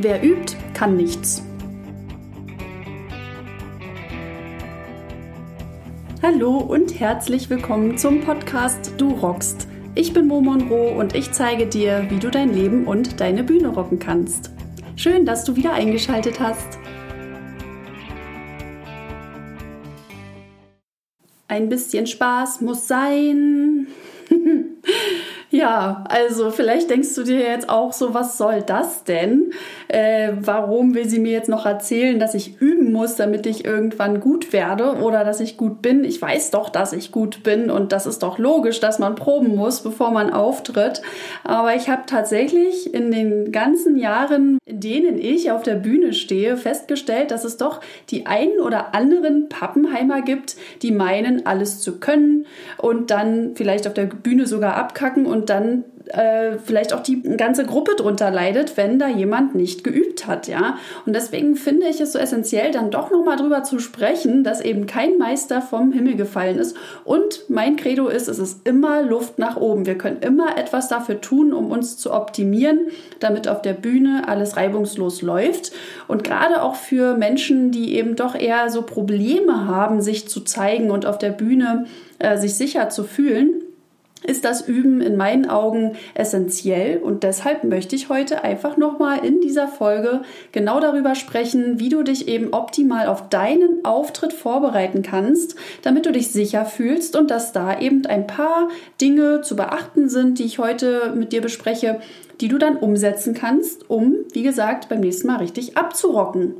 Wer übt, kann nichts. Hallo und herzlich willkommen zum Podcast Du rockst. Ich bin Mo Monroe und ich zeige dir, wie du dein Leben und deine Bühne rocken kannst. Schön, dass du wieder eingeschaltet hast. Ein bisschen Spaß muss sein. Ja, also vielleicht denkst du dir jetzt auch so, was soll das denn? Äh, warum will sie mir jetzt noch erzählen, dass ich üben muss, damit ich irgendwann gut werde oder dass ich gut bin? Ich weiß doch, dass ich gut bin und das ist doch logisch, dass man proben muss, bevor man auftritt. Aber ich habe tatsächlich in den ganzen Jahren, in denen ich auf der Bühne stehe, festgestellt, dass es doch die einen oder anderen Pappenheimer gibt, die meinen, alles zu können und dann vielleicht auf der Bühne sogar abkacken und und dann äh, vielleicht auch die ganze Gruppe drunter leidet, wenn da jemand nicht geübt hat, ja. Und deswegen finde ich es so essentiell, dann doch nochmal drüber zu sprechen, dass eben kein Meister vom Himmel gefallen ist. Und mein Credo ist, es ist immer Luft nach oben. Wir können immer etwas dafür tun, um uns zu optimieren, damit auf der Bühne alles reibungslos läuft. Und gerade auch für Menschen, die eben doch eher so Probleme haben, sich zu zeigen und auf der Bühne äh, sich sicher zu fühlen, ist das Üben in meinen Augen essentiell und deshalb möchte ich heute einfach nochmal in dieser Folge genau darüber sprechen, wie du dich eben optimal auf deinen Auftritt vorbereiten kannst, damit du dich sicher fühlst und dass da eben ein paar Dinge zu beachten sind, die ich heute mit dir bespreche, die du dann umsetzen kannst, um, wie gesagt, beim nächsten Mal richtig abzurocken.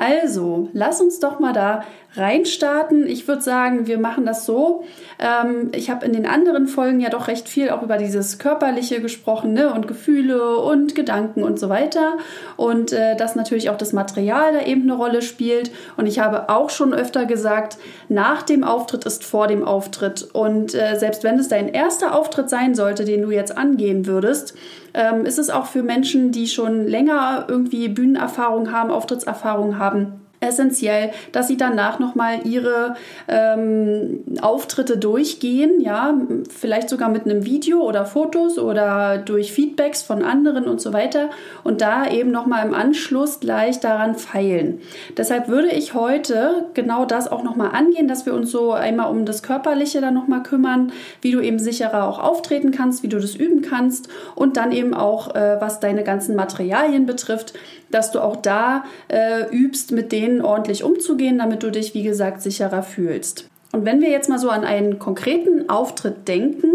Also, lass uns doch mal da reinstarten. Ich würde sagen, wir machen das so. Ähm, ich habe in den anderen Folgen ja doch recht viel auch über dieses Körperliche gesprochen ne? und Gefühle und Gedanken und so weiter. Und äh, dass natürlich auch das Material da eben eine Rolle spielt. Und ich habe auch schon öfter gesagt, nach dem Auftritt ist vor dem Auftritt. Und äh, selbst wenn es dein erster Auftritt sein sollte, den du jetzt angehen würdest, ähm, ist es auch für Menschen, die schon länger irgendwie Bühnenerfahrung haben, Auftrittserfahrung haben, essentiell, dass sie danach nochmal ihre ähm, Auftritte durchgehen, ja, vielleicht sogar mit einem Video oder Fotos oder durch Feedbacks von anderen und so weiter und da eben nochmal im Anschluss gleich daran feilen. Deshalb würde ich heute genau das auch nochmal angehen, dass wir uns so einmal um das Körperliche dann nochmal kümmern, wie du eben sicherer auch auftreten kannst, wie du das üben kannst und dann eben auch, äh, was deine ganzen Materialien betrifft, dass du auch da äh, übst, mit denen ordentlich umzugehen, damit du dich, wie gesagt, sicherer fühlst. Und wenn wir jetzt mal so an einen konkreten Auftritt denken,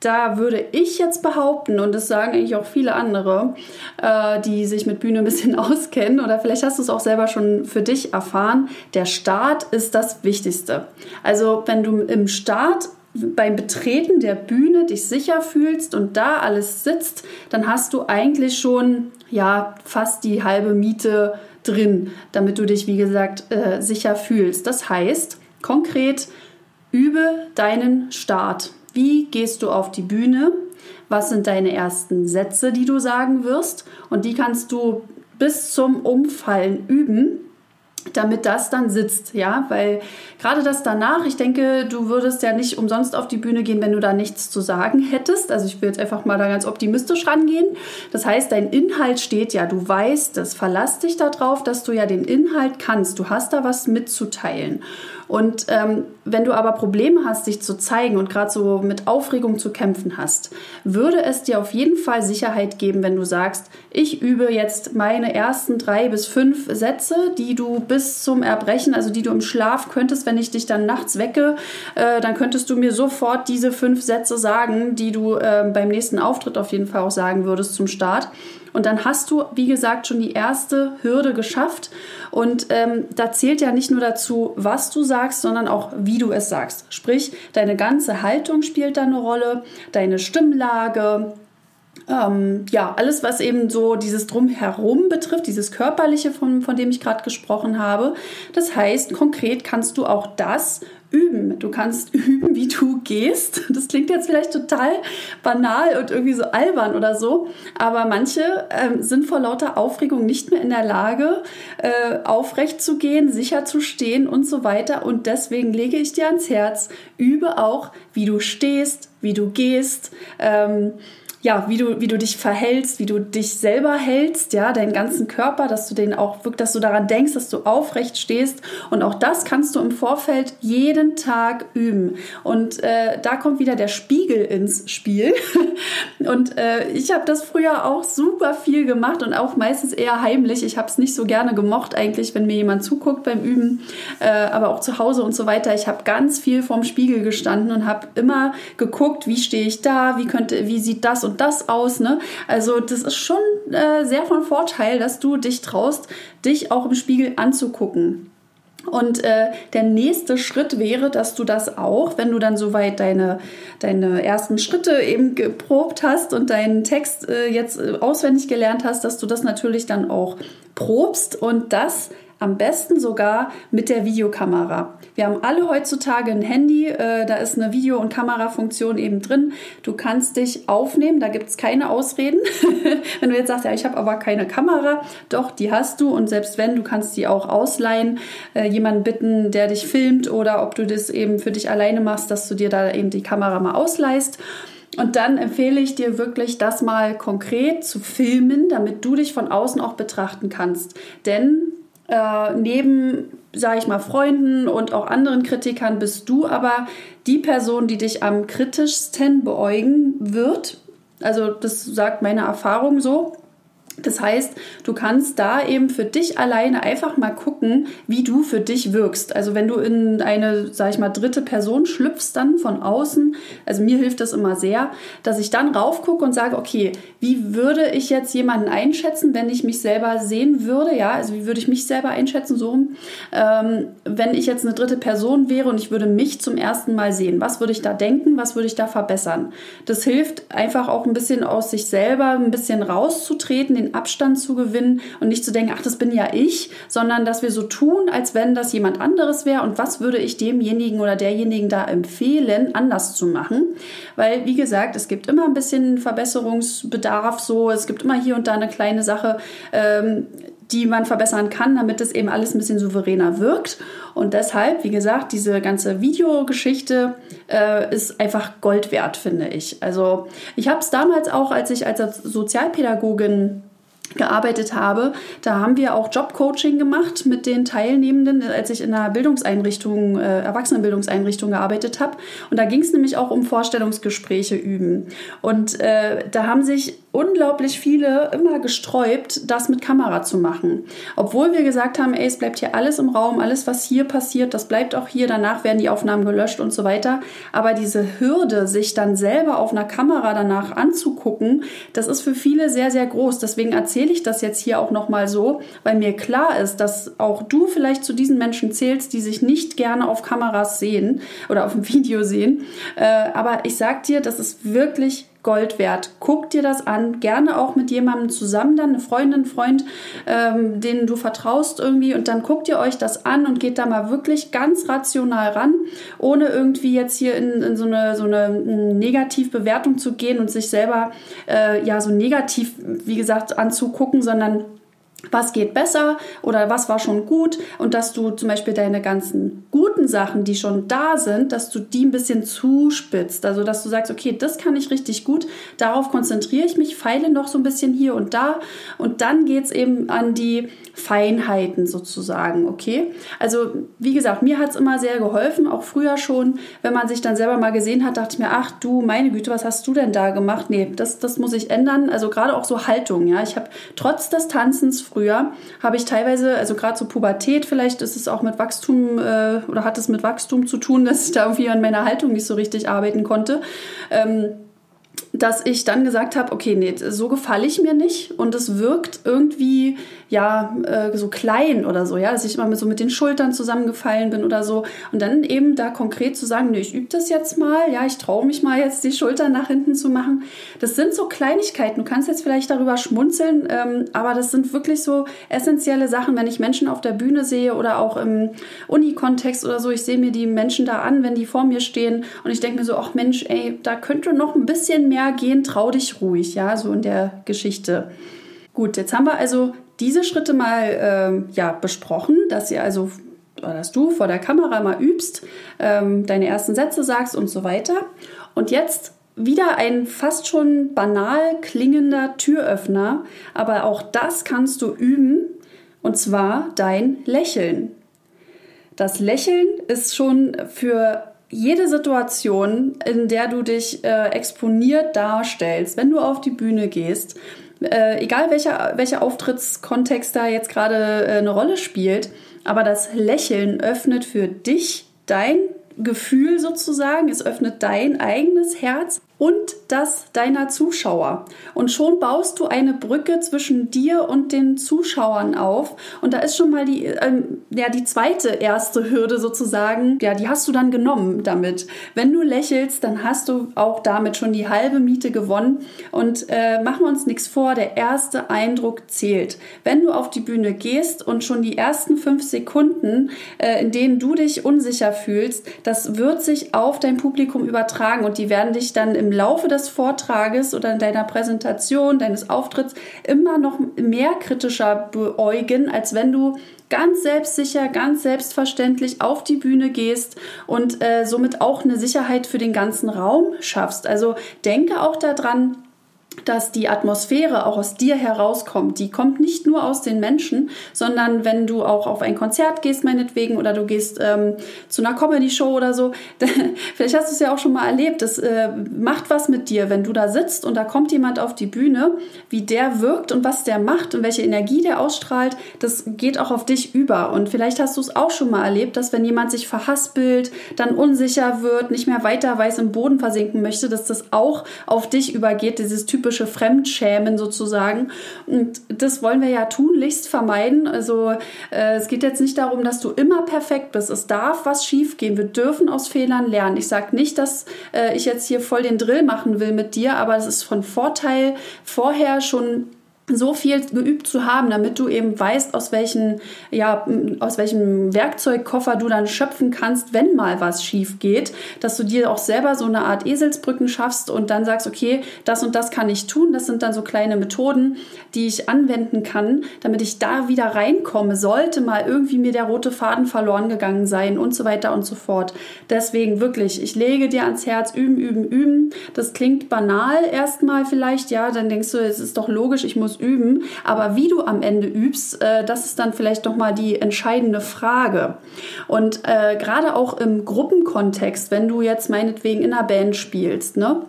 da würde ich jetzt behaupten, und das sagen eigentlich auch viele andere, äh, die sich mit Bühne ein bisschen auskennen, oder vielleicht hast du es auch selber schon für dich erfahren, der Start ist das Wichtigste. Also wenn du im Start beim Betreten der Bühne dich sicher fühlst und da alles sitzt, dann hast du eigentlich schon ja fast die halbe Miete drin, damit du dich wie gesagt äh, sicher fühlst. Das heißt konkret übe deinen Start. Wie gehst du auf die Bühne? Was sind deine ersten Sätze, die du sagen wirst? Und die kannst du bis zum Umfallen üben damit das dann sitzt, ja, weil gerade das danach, ich denke, du würdest ja nicht umsonst auf die Bühne gehen, wenn du da nichts zu sagen hättest. Also ich will jetzt einfach mal da ganz optimistisch rangehen. Das heißt, dein Inhalt steht ja, du weißt es, verlass dich darauf, dass du ja den Inhalt kannst, du hast da was mitzuteilen. Und ähm, wenn du aber Probleme hast, dich zu zeigen und gerade so mit Aufregung zu kämpfen hast, würde es dir auf jeden Fall Sicherheit geben, wenn du sagst, ich übe jetzt meine ersten drei bis fünf Sätze, die du bis zum Erbrechen, also die du im Schlaf könntest, wenn ich dich dann nachts wecke, äh, dann könntest du mir sofort diese fünf Sätze sagen, die du äh, beim nächsten Auftritt auf jeden Fall auch sagen würdest zum Start. Und dann hast du, wie gesagt, schon die erste Hürde geschafft. Und ähm, da zählt ja nicht nur dazu, was du sagst, sondern auch, wie du es sagst. Sprich, deine ganze Haltung spielt da eine Rolle, deine Stimmlage, ähm, ja, alles, was eben so dieses Drumherum betrifft, dieses Körperliche, von, von dem ich gerade gesprochen habe. Das heißt, konkret kannst du auch das üben. Du kannst üben, wie du gehst. Das klingt jetzt vielleicht total banal und irgendwie so albern oder so, aber manche äh, sind vor lauter Aufregung nicht mehr in der Lage, äh, aufrecht zu gehen, sicher zu stehen und so weiter. Und deswegen lege ich dir ans Herz, übe auch, wie du stehst, wie du gehst. Ähm, ja, wie du, wie du dich verhältst, wie du dich selber hältst, ja, deinen ganzen Körper, dass du den auch wirklich, dass du daran denkst, dass du aufrecht stehst. Und auch das kannst du im Vorfeld jeden Tag üben. Und äh, da kommt wieder der Spiegel ins Spiel. und äh, ich habe das früher auch super viel gemacht und auch meistens eher heimlich. Ich habe es nicht so gerne gemocht eigentlich, wenn mir jemand zuguckt beim Üben, äh, aber auch zu Hause und so weiter. Ich habe ganz viel vorm Spiegel gestanden und habe immer geguckt, wie stehe ich da, wie könnte, wie sieht das und und das aus. Ne? Also das ist schon äh, sehr von Vorteil, dass du dich traust, dich auch im Spiegel anzugucken. Und äh, der nächste Schritt wäre, dass du das auch, wenn du dann soweit deine, deine ersten Schritte eben geprobt hast und deinen Text äh, jetzt äh, auswendig gelernt hast, dass du das natürlich dann auch probst und das am besten sogar mit der Videokamera. Wir haben alle heutzutage ein Handy, äh, da ist eine Video- und Kamerafunktion eben drin. Du kannst dich aufnehmen, da gibt es keine Ausreden. wenn du jetzt sagst, ja, ich habe aber keine Kamera, doch, die hast du und selbst wenn, du kannst die auch ausleihen, äh, jemanden bitten, der dich filmt oder ob du das eben für dich alleine machst, dass du dir da eben die Kamera mal ausleihst. Und dann empfehle ich dir wirklich, das mal konkret zu filmen, damit du dich von außen auch betrachten kannst. Denn äh, neben, sage ich mal, Freunden und auch anderen Kritikern bist du aber die Person, die dich am kritischsten beäugen wird. Also das sagt meine Erfahrung so. Das heißt, du kannst da eben für dich alleine einfach mal gucken, wie du für dich wirkst. Also wenn du in eine, sag ich mal, dritte Person schlüpfst dann von außen, also mir hilft das immer sehr, dass ich dann raufgucke und sage, okay, wie würde ich jetzt jemanden einschätzen, wenn ich mich selber sehen würde? Ja, also wie würde ich mich selber einschätzen, so ähm, wenn ich jetzt eine dritte Person wäre und ich würde mich zum ersten Mal sehen, was würde ich da denken, was würde ich da verbessern? Das hilft einfach auch ein bisschen aus sich selber, ein bisschen rauszutreten, den Abstand zu gewinnen und nicht zu denken, ach, das bin ja ich, sondern dass wir so tun, als wenn das jemand anderes wäre und was würde ich demjenigen oder derjenigen da empfehlen, anders zu machen. Weil, wie gesagt, es gibt immer ein bisschen Verbesserungsbedarf so, es gibt immer hier und da eine kleine Sache, ähm, die man verbessern kann, damit es eben alles ein bisschen souveräner wirkt. Und deshalb, wie gesagt, diese ganze Videogeschichte äh, ist einfach Gold wert, finde ich. Also ich habe es damals auch, als ich als Sozialpädagogin gearbeitet habe, da haben wir auch Jobcoaching gemacht mit den Teilnehmenden, als ich in einer Bildungseinrichtung, äh, Erwachsenenbildungseinrichtung gearbeitet habe. Und da ging es nämlich auch um Vorstellungsgespräche üben. Und äh, da haben sich unglaublich viele immer gesträubt, das mit Kamera zu machen. Obwohl wir gesagt haben, ey, es bleibt hier alles im Raum, alles, was hier passiert, das bleibt auch hier, danach werden die Aufnahmen gelöscht und so weiter. Aber diese Hürde, sich dann selber auf einer Kamera danach anzugucken, das ist für viele sehr, sehr groß. Deswegen erzähle ich das jetzt hier auch nochmal so, weil mir klar ist, dass auch du vielleicht zu diesen Menschen zählst, die sich nicht gerne auf Kameras sehen oder auf dem Video sehen. Äh, aber ich sag dir, das ist wirklich Gold wert. Guck dir das an, gerne auch mit jemandem zusammen, dann eine Freundin, Freund, ähm, denen du vertraust irgendwie. Und dann guckt ihr euch das an und geht da mal wirklich ganz rational ran, ohne irgendwie jetzt hier in, in so eine, so eine Negativbewertung zu gehen und sich selber äh, ja so negativ, wie gesagt, anzugucken, sondern was geht besser oder was war schon gut. Und dass du zum Beispiel deine ganzen guten Sachen, die schon da sind, dass du die ein bisschen zuspitzt. Also dass du sagst, okay, das kann ich richtig gut, darauf konzentriere ich mich, feile noch so ein bisschen hier und da und dann geht es eben an die Feinheiten sozusagen, okay? Also wie gesagt, mir hat es immer sehr geholfen, auch früher schon, wenn man sich dann selber mal gesehen hat, dachte ich mir, ach du, meine Güte, was hast du denn da gemacht? Nee, das, das muss ich ändern. Also gerade auch so Haltung, ja. Ich habe trotz des Tanzens früher, habe ich teilweise, also gerade so Pubertät, vielleicht ist es auch mit Wachstum äh, oder hat es mit Wachstum zu tun, dass ich da irgendwie an meiner Haltung nicht so richtig arbeiten konnte. Ähm, dass ich dann gesagt habe, okay, nee, so gefalle ich mir nicht und es wirkt irgendwie ja äh, so klein oder so, ja, dass ich immer mit, so mit den Schultern zusammengefallen bin oder so und dann eben da konkret zu sagen, nee, ich übe das jetzt mal, ja, ich traue mich mal jetzt die Schultern nach hinten zu machen. Das sind so Kleinigkeiten. Du kannst jetzt vielleicht darüber schmunzeln, ähm, aber das sind wirklich so essentielle Sachen, wenn ich Menschen auf der Bühne sehe oder auch im Uni-Kontext oder so. Ich sehe mir die Menschen da an, wenn die vor mir stehen und ich denke mir so, ach Mensch, ey, da könnte noch ein bisschen mehr gehen, trau dich ruhig, ja, so in der Geschichte. Gut, jetzt haben wir also diese Schritte mal äh, ja, besprochen, dass ihr also dass du vor der Kamera mal übst, ähm, deine ersten Sätze sagst und so weiter. Und jetzt wieder ein fast schon banal klingender Türöffner, aber auch das kannst du üben, und zwar dein Lächeln. Das Lächeln ist schon für jede Situation, in der du dich äh, exponiert darstellst, wenn du auf die Bühne gehst, äh, egal welcher, welcher Auftrittskontext da jetzt gerade äh, eine Rolle spielt, aber das Lächeln öffnet für dich dein Gefühl sozusagen, es öffnet dein eigenes Herz und das deiner Zuschauer. Und schon baust du eine Brücke zwischen dir und den Zuschauern auf. Und da ist schon mal die, ähm, ja, die zweite erste Hürde sozusagen, ja, die hast du dann genommen damit. Wenn du lächelst, dann hast du auch damit schon die halbe Miete gewonnen. Und äh, machen wir uns nichts vor, der erste Eindruck zählt. Wenn du auf die Bühne gehst und schon die ersten fünf Sekunden, äh, in denen du dich unsicher fühlst, das wird sich auf dein Publikum übertragen und die werden dich dann im Laufe des Vortrages oder in deiner Präsentation, deines Auftritts immer noch mehr kritischer beäugen, als wenn du ganz selbstsicher, ganz selbstverständlich auf die Bühne gehst und äh, somit auch eine Sicherheit für den ganzen Raum schaffst. Also denke auch daran, dass die Atmosphäre auch aus dir herauskommt. Die kommt nicht nur aus den Menschen, sondern wenn du auch auf ein Konzert gehst, meinetwegen, oder du gehst ähm, zu einer Comedy-Show oder so, vielleicht hast du es ja auch schon mal erlebt, das äh, macht was mit dir, wenn du da sitzt und da kommt jemand auf die Bühne, wie der wirkt und was der macht und welche Energie der ausstrahlt, das geht auch auf dich über. Und vielleicht hast du es auch schon mal erlebt, dass wenn jemand sich verhaspelt, dann unsicher wird, nicht mehr weiter weiß, im Boden versinken möchte, dass das auch auf dich übergeht, dieses Typ typische Fremdschämen sozusagen. Und das wollen wir ja tunlichst vermeiden. Also äh, es geht jetzt nicht darum, dass du immer perfekt bist. Es darf was schiefgehen. Wir dürfen aus Fehlern lernen. Ich sage nicht, dass äh, ich jetzt hier voll den Drill machen will mit dir, aber es ist von Vorteil, vorher schon so viel geübt zu haben, damit du eben weißt, aus welchen, ja, aus welchem Werkzeugkoffer du dann schöpfen kannst, wenn mal was schief geht, dass du dir auch selber so eine Art Eselsbrücken schaffst und dann sagst, okay, das und das kann ich tun. Das sind dann so kleine Methoden, die ich anwenden kann, damit ich da wieder reinkomme, sollte mal irgendwie mir der rote Faden verloren gegangen sein und so weiter und so fort. Deswegen wirklich, ich lege dir ans Herz, üben, üben, üben. Das klingt banal erstmal vielleicht, ja, dann denkst du, es ist doch logisch, ich muss muss üben. Aber wie du am Ende übst, äh, das ist dann vielleicht doch mal die entscheidende Frage. Und äh, gerade auch im Gruppenkontext, wenn du jetzt meinetwegen in einer Band spielst, ne?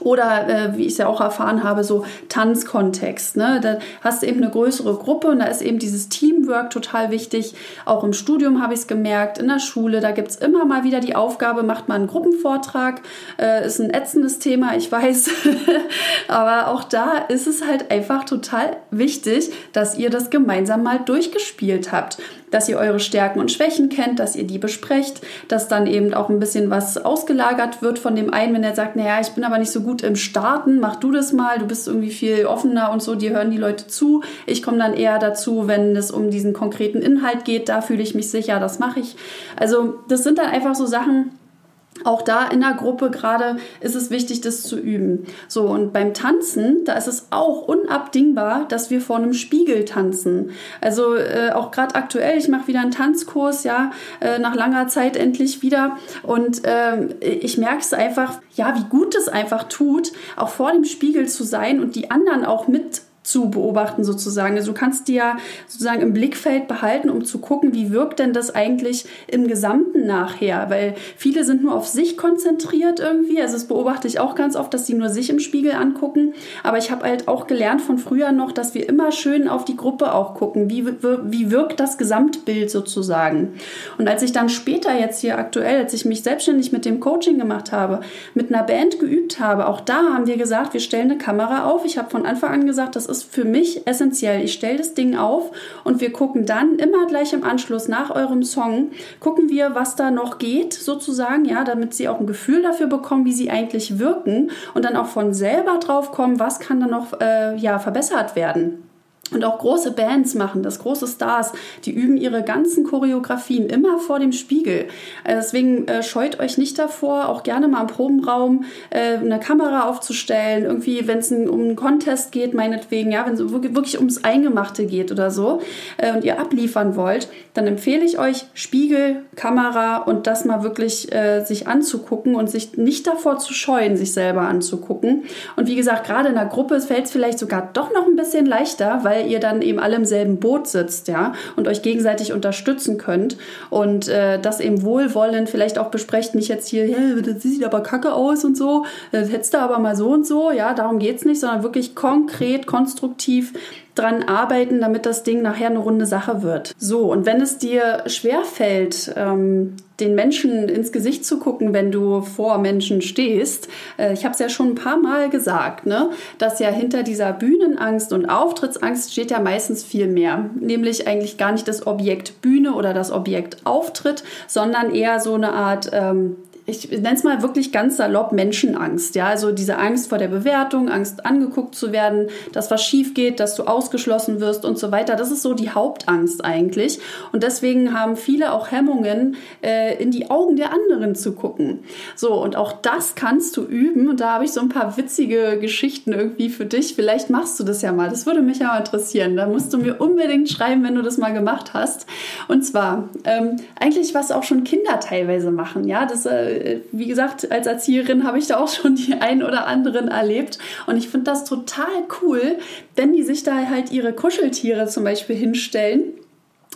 Oder äh, wie ich es ja auch erfahren habe, so Tanzkontext. Ne? Da hast du eben eine größere Gruppe und da ist eben dieses Teamwork total wichtig. Auch im Studium habe ich es gemerkt, in der Schule, da gibt es immer mal wieder die Aufgabe, macht man einen Gruppenvortrag. Äh, ist ein ätzendes Thema, ich weiß. Aber auch da ist es halt einfach total wichtig, dass ihr das gemeinsam mal durchgespielt habt dass ihr eure Stärken und Schwächen kennt, dass ihr die besprecht, dass dann eben auch ein bisschen was ausgelagert wird von dem einen, wenn er sagt, naja, ich bin aber nicht so gut im Starten, mach du das mal, du bist irgendwie viel offener und so, dir hören die Leute zu. Ich komme dann eher dazu, wenn es um diesen konkreten Inhalt geht, da fühle ich mich sicher, das mache ich. Also das sind dann einfach so Sachen, auch da in der Gruppe gerade ist es wichtig, das zu üben. So, und beim Tanzen, da ist es auch unabdingbar, dass wir vor einem Spiegel tanzen. Also äh, auch gerade aktuell, ich mache wieder einen Tanzkurs, ja, äh, nach langer Zeit endlich wieder. Und äh, ich merke es einfach, ja, wie gut es einfach tut, auch vor dem Spiegel zu sein und die anderen auch mit zu beobachten sozusagen. Also du kannst dir sozusagen im Blickfeld behalten, um zu gucken, wie wirkt denn das eigentlich im Gesamten nachher, weil viele sind nur auf sich konzentriert irgendwie. Also das beobachte ich auch ganz oft, dass sie nur sich im Spiegel angucken. Aber ich habe halt auch gelernt von früher noch, dass wir immer schön auf die Gruppe auch gucken. Wie, wie wirkt das Gesamtbild sozusagen? Und als ich dann später jetzt hier aktuell, als ich mich selbstständig mit dem Coaching gemacht habe, mit einer Band geübt habe, auch da haben wir gesagt, wir stellen eine Kamera auf. Ich habe von Anfang an gesagt, das ist für mich essentiell. Ich stelle das Ding auf und wir gucken dann immer gleich im Anschluss nach eurem Song, gucken wir, was da noch geht, sozusagen, ja, damit sie auch ein Gefühl dafür bekommen, wie sie eigentlich wirken und dann auch von selber drauf kommen, was kann da noch äh, ja, verbessert werden. Und auch große Bands machen das, große Stars, die üben ihre ganzen Choreografien immer vor dem Spiegel. Äh, deswegen äh, scheut euch nicht davor, auch gerne mal im Probenraum äh, eine Kamera aufzustellen, irgendwie, wenn es um einen Contest geht, meinetwegen, ja, wenn es wirklich ums Eingemachte geht oder so äh, und ihr abliefern wollt, dann empfehle ich euch Spiegel, Kamera und das mal wirklich äh, sich anzugucken und sich nicht davor zu scheuen, sich selber anzugucken. Und wie gesagt, gerade in der Gruppe fällt es vielleicht sogar doch noch ein bisschen leichter, weil ihr dann eben alle im selben Boot sitzt, ja, und euch gegenseitig unterstützen könnt und äh, das eben wohlwollend vielleicht auch besprecht, nicht jetzt hier, hey, das sieht aber kacke aus und so, das hättest du aber mal so und so, ja, darum geht es nicht, sondern wirklich konkret, konstruktiv dran arbeiten, damit das Ding nachher eine runde Sache wird. So, und wenn es dir schwerfällt, ähm, den Menschen ins Gesicht zu gucken, wenn du vor Menschen stehst. Äh, ich habe es ja schon ein paar Mal gesagt, ne, dass ja hinter dieser Bühnenangst und Auftrittsangst steht ja meistens viel mehr. Nämlich eigentlich gar nicht das Objekt Bühne oder das Objekt Auftritt, sondern eher so eine Art ähm, ich nenne es mal wirklich ganz salopp Menschenangst. Ja, also diese Angst vor der Bewertung, Angst angeguckt zu werden, dass was schief geht, dass du ausgeschlossen wirst und so weiter. Das ist so die Hauptangst eigentlich. Und deswegen haben viele auch Hemmungen, äh, in die Augen der anderen zu gucken. So, und auch das kannst du üben. Und da habe ich so ein paar witzige Geschichten irgendwie für dich. Vielleicht machst du das ja mal. Das würde mich ja mal interessieren. Da musst du mir unbedingt schreiben, wenn du das mal gemacht hast. Und zwar ähm, eigentlich, was auch schon Kinder teilweise machen. Ja, das äh, wie gesagt, als Erzieherin habe ich da auch schon die ein oder anderen erlebt. Und ich finde das total cool, wenn die sich da halt ihre Kuscheltiere zum Beispiel hinstellen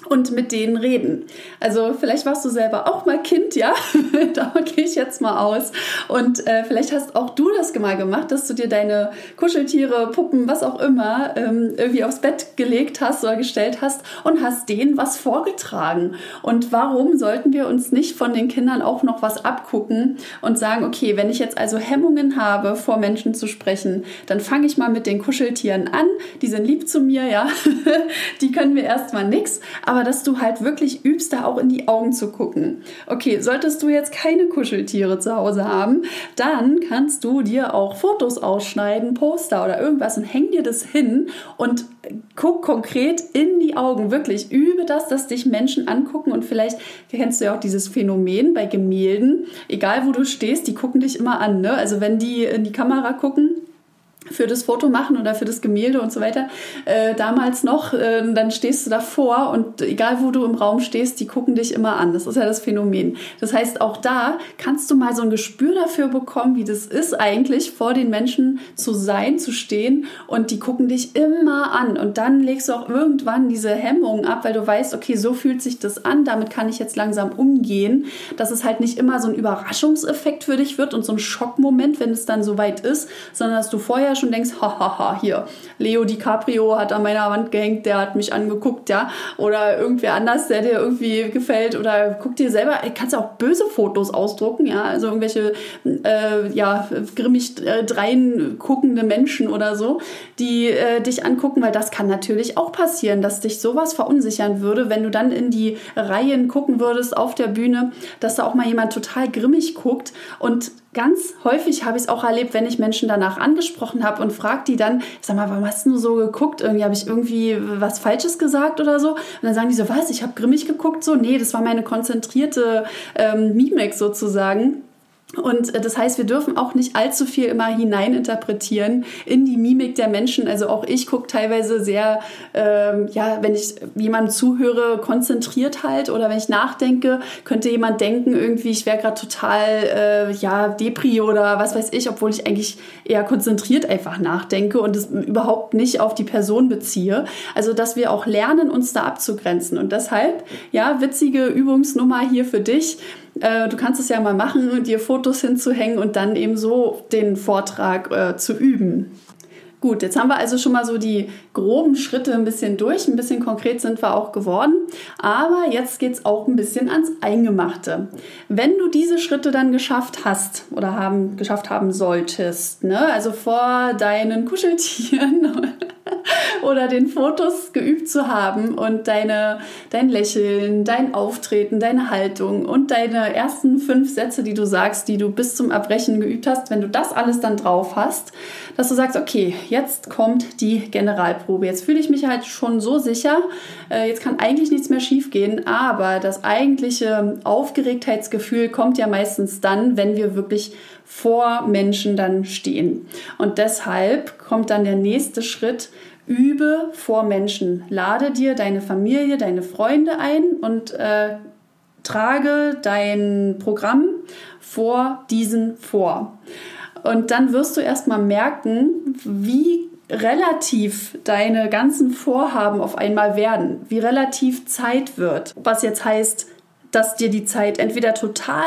und mit denen reden. Also vielleicht warst du selber auch mal Kind, ja? da gehe ich jetzt mal aus. Und äh, vielleicht hast auch du das mal gemacht, dass du dir deine Kuscheltiere, Puppen, was auch immer, ähm, irgendwie aufs Bett gelegt hast oder gestellt hast und hast denen was vorgetragen. Und warum sollten wir uns nicht von den Kindern auch noch was abgucken und sagen, okay, wenn ich jetzt also Hemmungen habe, vor Menschen zu sprechen, dann fange ich mal mit den Kuscheltieren an. Die sind lieb zu mir, ja. die können mir erstmal nichts dass du halt wirklich übst, da auch in die Augen zu gucken. Okay, solltest du jetzt keine Kuscheltiere zu Hause haben, dann kannst du dir auch Fotos ausschneiden, Poster oder irgendwas und häng dir das hin und guck konkret in die Augen. Wirklich übe das, dass dich Menschen angucken und vielleicht kennst du ja auch dieses Phänomen bei Gemälden. Egal wo du stehst, die gucken dich immer an. Ne? Also wenn die in die Kamera gucken, für das Foto machen oder für das Gemälde und so weiter. Äh, damals noch, äh, dann stehst du davor und egal wo du im Raum stehst, die gucken dich immer an. Das ist ja das Phänomen. Das heißt, auch da kannst du mal so ein Gespür dafür bekommen, wie das ist eigentlich, vor den Menschen zu sein, zu stehen und die gucken dich immer an. Und dann legst du auch irgendwann diese Hemmungen ab, weil du weißt, okay, so fühlt sich das an, damit kann ich jetzt langsam umgehen, dass es halt nicht immer so ein Überraschungseffekt für dich wird und so ein Schockmoment, wenn es dann soweit ist, sondern dass du vorher schon denkst, hahaha, hier, Leo DiCaprio hat an meiner Wand gehängt, der hat mich angeguckt, ja, oder irgendwer anders, der dir irgendwie gefällt, oder guck dir selber, kannst auch böse Fotos ausdrucken, ja, also irgendwelche, äh, ja, grimmig äh, drein guckende Menschen oder so, die äh, dich angucken, weil das kann natürlich auch passieren, dass dich sowas verunsichern würde, wenn du dann in die Reihen gucken würdest auf der Bühne, dass da auch mal jemand total grimmig guckt und ganz häufig habe ich es auch erlebt, wenn ich Menschen danach angesprochen habe und frage die dann, sag mal, warum hast du so geguckt? Irgendwie habe ich irgendwie was Falsches gesagt oder so. Und dann sagen die so, was? Ich habe grimmig geguckt? So, nee, das war meine konzentrierte ähm, Mimik sozusagen. Und äh, das heißt, wir dürfen auch nicht allzu viel immer hineininterpretieren in die Mimik der Menschen. Also auch ich gucke teilweise sehr, ähm, ja, wenn ich jemandem zuhöre, konzentriert halt oder wenn ich nachdenke, könnte jemand denken, irgendwie, ich wäre gerade total, äh, ja, Depri oder was weiß ich, obwohl ich eigentlich eher konzentriert einfach nachdenke und es überhaupt nicht auf die Person beziehe. Also, dass wir auch lernen, uns da abzugrenzen. Und deshalb, ja, witzige Übungsnummer hier für dich äh, du kannst es ja mal machen, dir Fotos hinzuhängen und dann eben so den Vortrag äh, zu üben. Gut, jetzt haben wir also schon mal so die groben Schritte ein bisschen durch. Ein bisschen konkret sind wir auch geworden. Aber jetzt geht es auch ein bisschen ans Eingemachte. Wenn du diese Schritte dann geschafft hast oder haben, geschafft haben solltest, ne? also vor deinen Kuscheltieren oder den Fotos geübt zu haben und deine, dein Lächeln, dein Auftreten, deine Haltung und deine ersten fünf Sätze, die du sagst, die du bis zum Erbrechen geübt hast, wenn du das alles dann drauf hast, dass du sagst, okay, jetzt kommt die Generalprobe. Jetzt fühle ich mich halt schon so sicher, äh, jetzt kann eigentlich nichts mehr schiefgehen, aber das eigentliche Aufgeregtheitsgefühl kommt ja meistens dann, wenn wir wirklich vor Menschen dann stehen. Und deshalb kommt dann der nächste Schritt, übe vor Menschen. Lade dir deine Familie, deine Freunde ein und äh, trage dein Programm vor diesen vor. Und dann wirst du erstmal merken, wie relativ deine ganzen Vorhaben auf einmal werden, wie relativ Zeit wird. Was jetzt heißt, dass dir die Zeit entweder total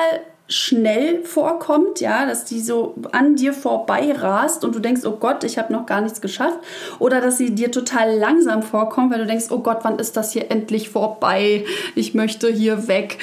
schnell vorkommt, ja, dass die so an dir vorbei rast und du denkst, oh Gott, ich habe noch gar nichts geschafft, oder dass sie dir total langsam vorkommt, weil du denkst, oh Gott, wann ist das hier endlich vorbei? Ich möchte hier weg.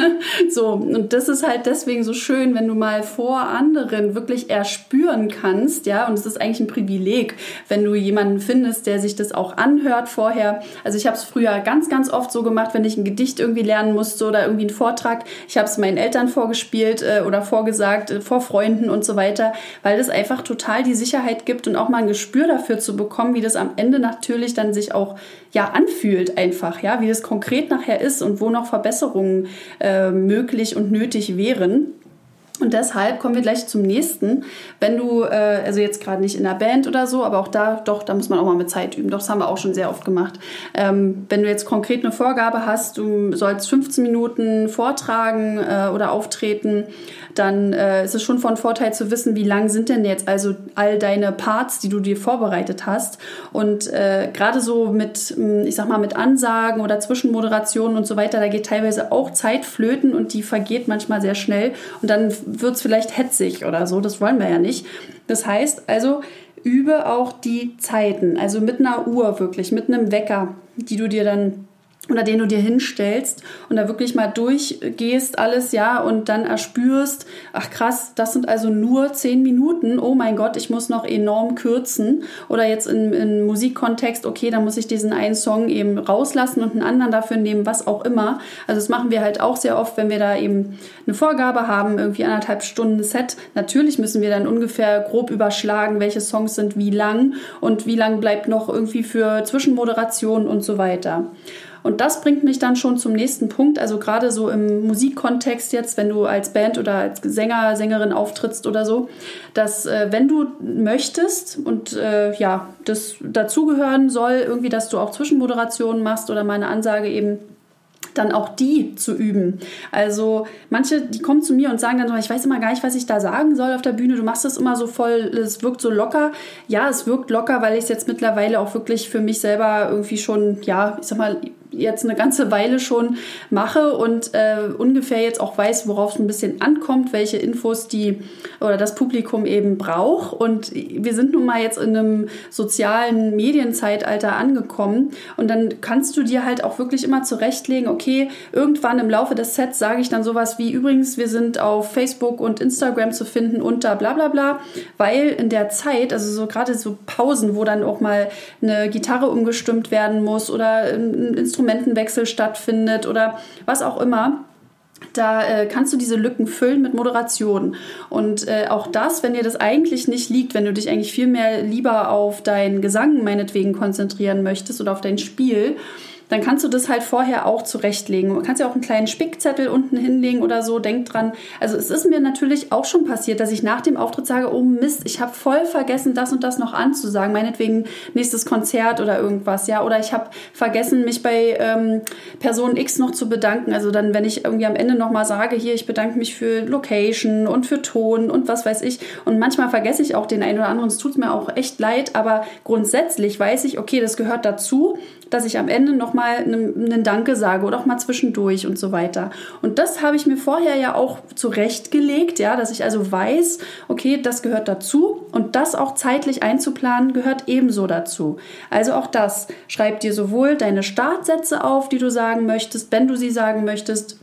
so, und das ist halt deswegen so schön, wenn du mal vor anderen wirklich erspüren kannst, ja, und es ist eigentlich ein Privileg, wenn du jemanden findest, der sich das auch anhört vorher. Also ich habe es früher ganz, ganz oft so gemacht, wenn ich ein Gedicht irgendwie lernen musste oder irgendwie einen Vortrag. Ich habe es meinen Eltern vorgespielt vorgespielt äh, oder vorgesagt äh, vor Freunden und so weiter, weil das einfach total die Sicherheit gibt und auch mal ein Gespür dafür zu bekommen, wie das am Ende natürlich dann sich auch ja anfühlt einfach, ja, wie das konkret nachher ist und wo noch Verbesserungen äh, möglich und nötig wären. Und deshalb kommen wir gleich zum nächsten. Wenn du, äh, also jetzt gerade nicht in der Band oder so, aber auch da, doch, da muss man auch mal mit Zeit üben. Doch, das haben wir auch schon sehr oft gemacht. Ähm, wenn du jetzt konkret eine Vorgabe hast, du sollst 15 Minuten vortragen äh, oder auftreten, dann äh, ist es schon von Vorteil zu wissen, wie lang sind denn jetzt also all deine Parts, die du dir vorbereitet hast. Und äh, gerade so mit, hm, ich sag mal, mit Ansagen oder Zwischenmoderationen und so weiter, da geht teilweise auch Zeit flöten und die vergeht manchmal sehr schnell. Und dann wird es vielleicht hetzig oder so. Das wollen wir ja nicht. Das heißt also, übe auch die Zeiten, also mit einer Uhr wirklich, mit einem Wecker, die du dir dann oder den du dir hinstellst und da wirklich mal durchgehst alles, ja, und dann erspürst, ach krass, das sind also nur zehn Minuten, oh mein Gott, ich muss noch enorm kürzen. Oder jetzt im, im Musikkontext, okay, dann muss ich diesen einen Song eben rauslassen und einen anderen dafür nehmen, was auch immer. Also das machen wir halt auch sehr oft, wenn wir da eben eine Vorgabe haben, irgendwie anderthalb Stunden Set. Natürlich müssen wir dann ungefähr grob überschlagen, welche Songs sind wie lang und wie lang bleibt noch irgendwie für Zwischenmoderation und so weiter. Und das bringt mich dann schon zum nächsten Punkt. Also gerade so im Musikkontext jetzt, wenn du als Band oder als Sänger, Sängerin auftrittst oder so, dass äh, wenn du möchtest und äh, ja, das dazugehören soll, irgendwie, dass du auch Zwischenmoderationen machst oder meine Ansage eben dann auch die zu üben. Also manche, die kommen zu mir und sagen dann so, ich weiß immer gar nicht, was ich da sagen soll auf der Bühne. Du machst das immer so voll, es wirkt so locker. Ja, es wirkt locker, weil ich es jetzt mittlerweile auch wirklich für mich selber irgendwie schon, ja, ich sag mal, jetzt eine ganze Weile schon mache und äh, ungefähr jetzt auch weiß, worauf es ein bisschen ankommt, welche Infos die oder das Publikum eben braucht. Und wir sind nun mal jetzt in einem sozialen Medienzeitalter angekommen und dann kannst du dir halt auch wirklich immer zurechtlegen, okay, irgendwann im Laufe des Sets sage ich dann sowas wie übrigens, wir sind auf Facebook und Instagram zu finden unter bla bla bla, weil in der Zeit, also so gerade so Pausen, wo dann auch mal eine Gitarre umgestimmt werden muss oder ein Instrument Instrumentenwechsel stattfindet oder was auch immer. Da äh, kannst du diese Lücken füllen mit Moderation. Und äh, auch das, wenn dir das eigentlich nicht liegt, wenn du dich eigentlich viel mehr lieber auf deinen Gesang meinetwegen konzentrieren möchtest oder auf dein Spiel, dann kannst du das halt vorher auch zurechtlegen. Du kannst ja auch einen kleinen Spickzettel unten hinlegen oder so. Denk dran. Also es ist mir natürlich auch schon passiert, dass ich nach dem Auftritt sage, oh Mist, ich habe voll vergessen, das und das noch anzusagen. Meinetwegen nächstes Konzert oder irgendwas, ja. Oder ich habe vergessen, mich bei ähm, Person X noch zu bedanken. Also dann, wenn ich irgendwie am Ende nochmal sage, hier, ich bedanke mich für Location und für Ton und was weiß ich. Und manchmal vergesse ich auch den einen oder anderen. Es tut mir auch echt leid, aber grundsätzlich weiß ich, okay, das gehört dazu, dass ich am Ende noch mal einen, einen Danke sage oder auch mal zwischendurch und so weiter. Und das habe ich mir vorher ja auch zurechtgelegt, ja, dass ich also weiß, okay, das gehört dazu und das auch zeitlich einzuplanen gehört ebenso dazu. Also auch das, schreib dir sowohl deine Startsätze auf, die du sagen möchtest, wenn du sie sagen möchtest,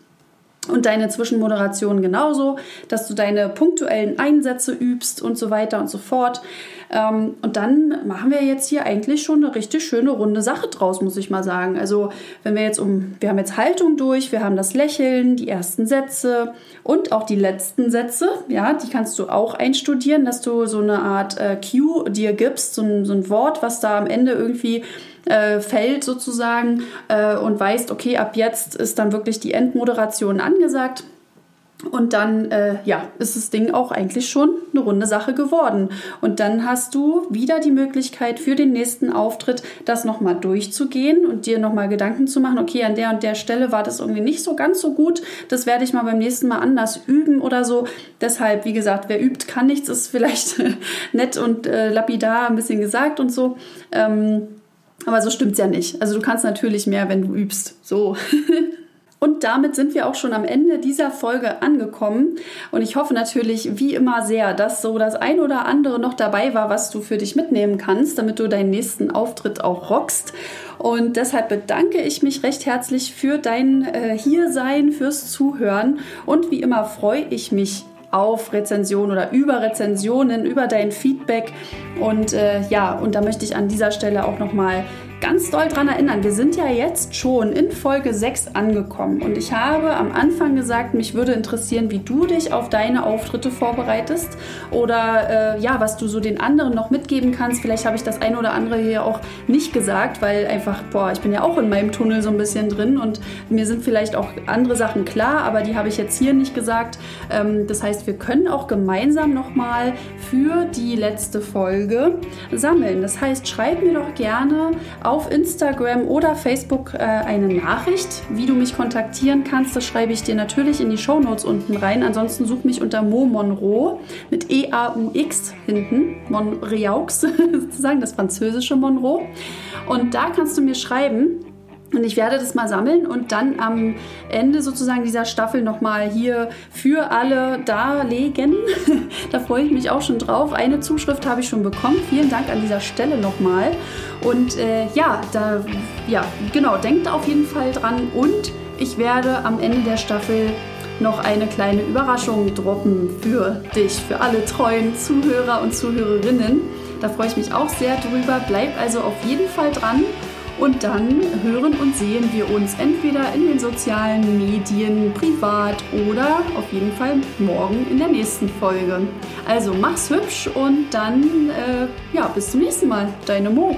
und deine Zwischenmoderation genauso, dass du deine punktuellen Einsätze übst und so weiter und so fort. Ähm, und dann machen wir jetzt hier eigentlich schon eine richtig schöne runde Sache draus, muss ich mal sagen. Also wenn wir jetzt um, wir haben jetzt Haltung durch, wir haben das Lächeln, die ersten Sätze und auch die letzten Sätze, ja, die kannst du auch einstudieren, dass du so eine Art äh, Cue dir gibst, so ein, so ein Wort, was da am Ende irgendwie äh, fällt sozusagen äh, und weißt, okay, ab jetzt ist dann wirklich die Endmoderation angesagt. Und dann, äh, ja, ist das Ding auch eigentlich schon eine runde Sache geworden. Und dann hast du wieder die Möglichkeit für den nächsten Auftritt, das nochmal durchzugehen und dir nochmal Gedanken zu machen, okay, an der und der Stelle war das irgendwie nicht so ganz so gut. Das werde ich mal beim nächsten Mal anders üben oder so. Deshalb, wie gesagt, wer übt, kann nichts, ist vielleicht nett und äh, lapidar ein bisschen gesagt und so. Ähm, aber so stimmt's ja nicht. Also du kannst natürlich mehr, wenn du übst. So. Und damit sind wir auch schon am Ende dieser Folge angekommen. Und ich hoffe natürlich wie immer sehr, dass so das ein oder andere noch dabei war, was du für dich mitnehmen kannst, damit du deinen nächsten Auftritt auch rockst. Und deshalb bedanke ich mich recht herzlich für dein äh, Hiersein, fürs Zuhören. Und wie immer freue ich mich auf Rezensionen oder über Rezensionen, über dein Feedback. Und äh, ja, und da möchte ich an dieser Stelle auch nochmal ganz doll dran erinnern, wir sind ja jetzt schon in Folge 6 angekommen und ich habe am Anfang gesagt, mich würde interessieren, wie du dich auf deine Auftritte vorbereitest oder äh, ja, was du so den anderen noch mitgeben kannst. Vielleicht habe ich das eine oder andere hier auch nicht gesagt, weil einfach, boah, ich bin ja auch in meinem Tunnel so ein bisschen drin und mir sind vielleicht auch andere Sachen klar, aber die habe ich jetzt hier nicht gesagt. Ähm, das heißt, wir können auch gemeinsam nochmal für die letzte Folge sammeln. Das heißt, schreib mir doch gerne auf Instagram oder Facebook äh, eine Nachricht, wie du mich kontaktieren kannst. Das schreibe ich dir natürlich in die Show Notes unten rein. Ansonsten such mich unter Mo Monroe mit E-A-U-X hinten, Monreaux sozusagen, das französische Monroe. Und da kannst du mir schreiben, und ich werde das mal sammeln und dann am Ende sozusagen dieser Staffel nochmal hier für alle darlegen. da freue ich mich auch schon drauf. Eine Zuschrift habe ich schon bekommen. Vielen Dank an dieser Stelle nochmal. Und äh, ja, da, ja, genau, denkt auf jeden Fall dran. Und ich werde am Ende der Staffel noch eine kleine Überraschung droppen für dich, für alle treuen Zuhörer und Zuhörerinnen. Da freue ich mich auch sehr drüber. Bleib also auf jeden Fall dran. Und dann hören und sehen wir uns entweder in den sozialen Medien, privat oder auf jeden Fall morgen in der nächsten Folge. Also mach's hübsch und dann, äh, ja, bis zum nächsten Mal. Deine Mo.